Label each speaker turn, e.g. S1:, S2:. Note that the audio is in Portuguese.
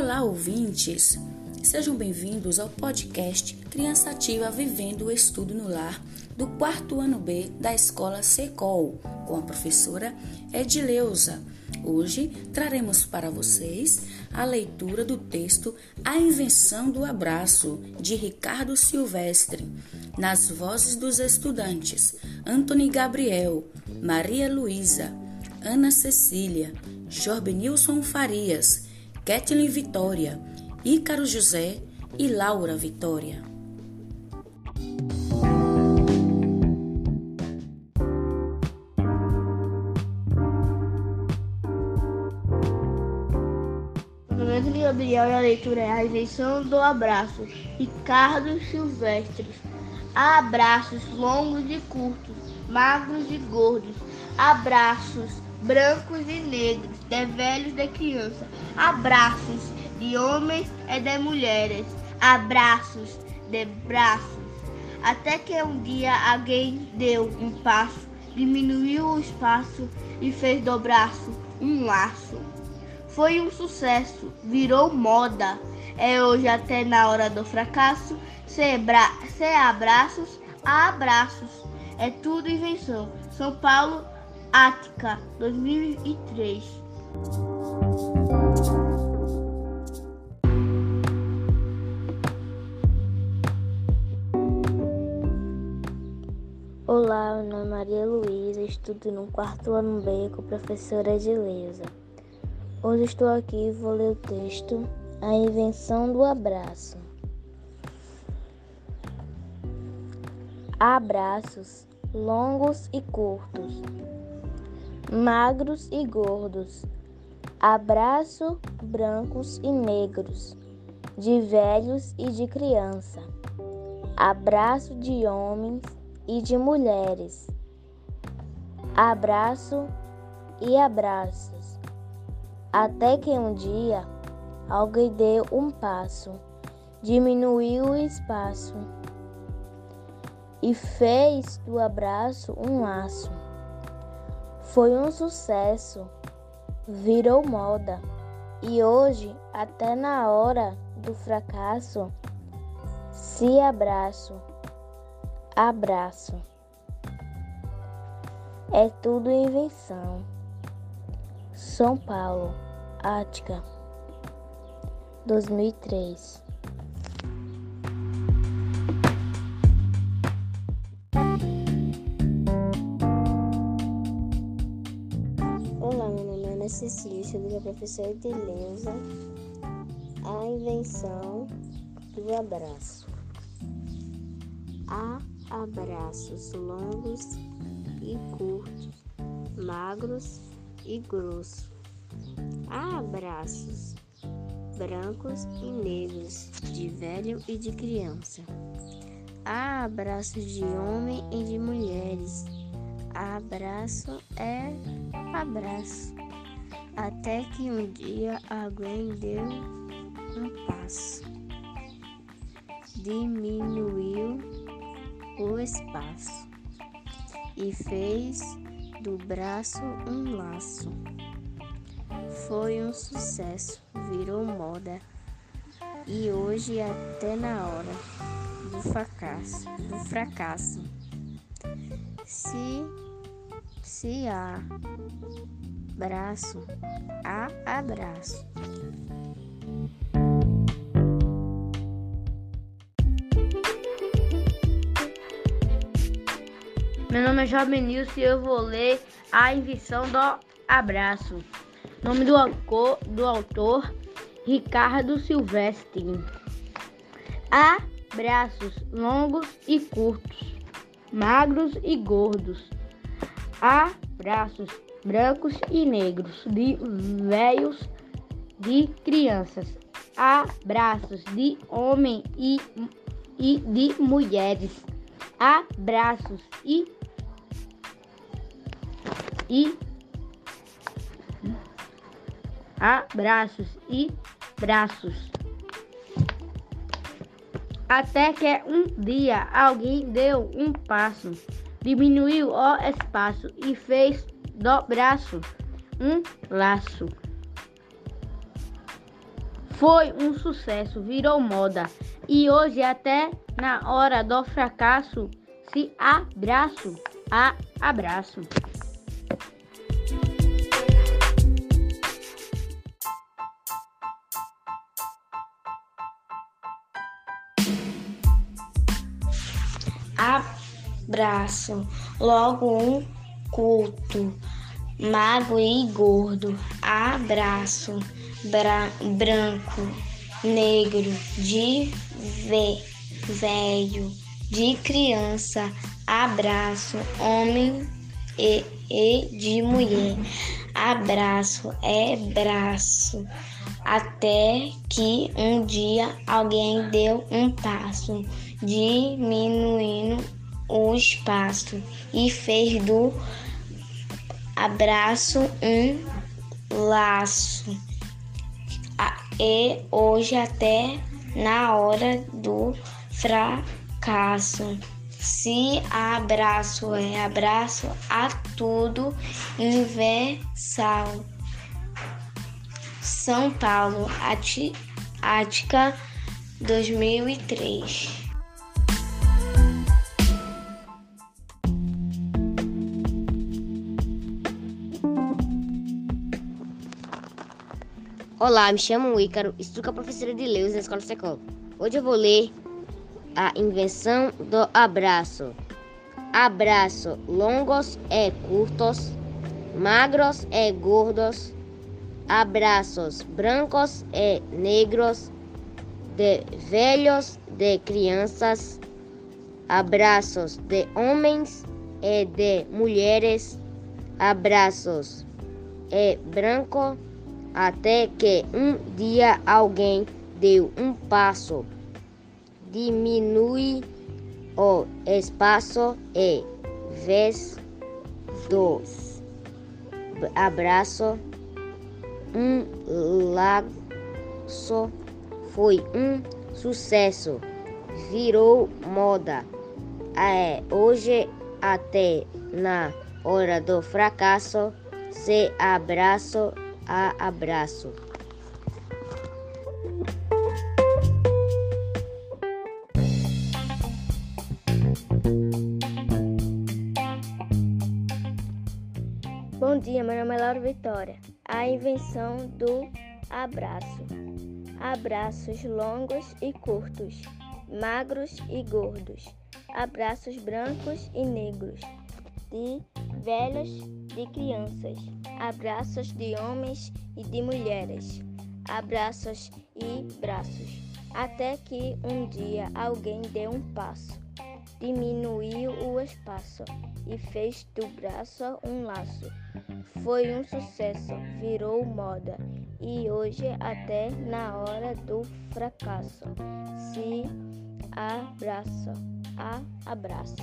S1: Olá, ouvintes! Sejam bem-vindos ao podcast Criança Ativa Vivendo o Estudo no Lar do quarto ano B da Escola Secol, com a professora Edileuza. Hoje traremos para vocês a leitura do texto A Invenção do Abraço, de Ricardo Silvestre, nas vozes dos estudantes Antony Gabriel, Maria Luísa, Ana Cecília, Jorbenilson Farias, Kathleen Vitória, Ícaro José e Laura Vitória.
S2: momento de Gabriel e a leitura é a invenção do abraço. Ricardo Silvestres. Há abraços longos e curtos, magros e gordos. Abraços brancos e negros, de velhos e de criança. Abraços de homens e de mulheres. Abraços de braços. Até que um dia alguém deu um passo, diminuiu o espaço e fez do braço um laço. Foi um sucesso, virou moda. É hoje até na hora do fracasso, sem, sem abraços, há abraços. É tudo invenção. São Paulo, Ática, 2003.
S3: Olá, meu nome é Maria Luísa, estudo no quarto ano B com a professora Edileuza. Hoje estou aqui e vou ler o texto A Invenção do Abraço. Abraços longos e curtos, magros e gordos, abraço brancos e negros, de velhos e de criança, abraço de homens e de mulheres, abraço e abraços, até que um dia alguém deu um passo, diminuiu o espaço e fez do abraço um laço. Foi um sucesso, virou moda e hoje, até na hora do fracasso, se abraço, abraço. É tudo invenção. São Paulo, Ática, 2003.
S4: Meu nome é Ana Cecília, estudo com a professora Edileuza. A invenção do abraço. Há abraços longos e curtos, magros e grossos. Há abraços brancos e negros, de velho e de criança. Há abraços de homem e de mulheres. Abraço é abraço. Até que um dia alguém deu um passo, diminuiu o espaço e fez do braço um laço. Foi um sucesso, virou moda e hoje até na hora do fracasso, do fracasso. Se se há braço, há abraço.
S2: Meu nome é Jovem Nilson e eu vou ler A Invenção do Abraço. Nome do, autor, do autor Ricardo Silvestre. Há braços longos e curtos, magros e gordos. Há braços brancos e negros, de velhos, de crianças. Há braços de homem e, e de mulheres. Há braços e e abraços e braços. Até que um dia alguém deu um passo, diminuiu o espaço e fez do braço um laço.
S5: Foi um sucesso, virou moda. E hoje, até na hora do fracasso, se abraço a abraço.
S3: Abraço, logo um culto, magro e gordo. Abraço, branco, negro, de velho, de criança. Abraço, homem e, e de mulher. Abraço é braço. Até que um dia alguém deu um passo, diminuindo o espaço e fez do abraço um laço. E hoje até na hora do fracasso. Se abraço é abraço a tudo universal. São Paulo, Ática, 2003.
S6: Olá, me chamo Ícaro, estudo a professora de Leus na Escola Secol. Hoje eu vou ler a invenção do abraço. Abraço. Longos e curtos, magros e gordos, abraços. Brancos e negros, de velhos, de crianças, abraços. De homens e de mulheres, abraços. E branco até que um dia alguém deu um passo, diminui o espaço e vez do abraço, um laço foi um sucesso, virou moda. É, hoje até na hora do fracasso se abraço a abraço.
S3: Bom dia, meu nome é Laura Vitória. A invenção do abraço. Abraços longos e curtos, magros e gordos, abraços brancos e negros, de velhos, de crianças, abraços de homens e de mulheres, abraços e braços, até que um dia alguém deu um passo, diminuiu o espaço e fez do braço um laço. Foi um sucesso, virou moda e hoje até na hora do fracasso se abraça, a abraço.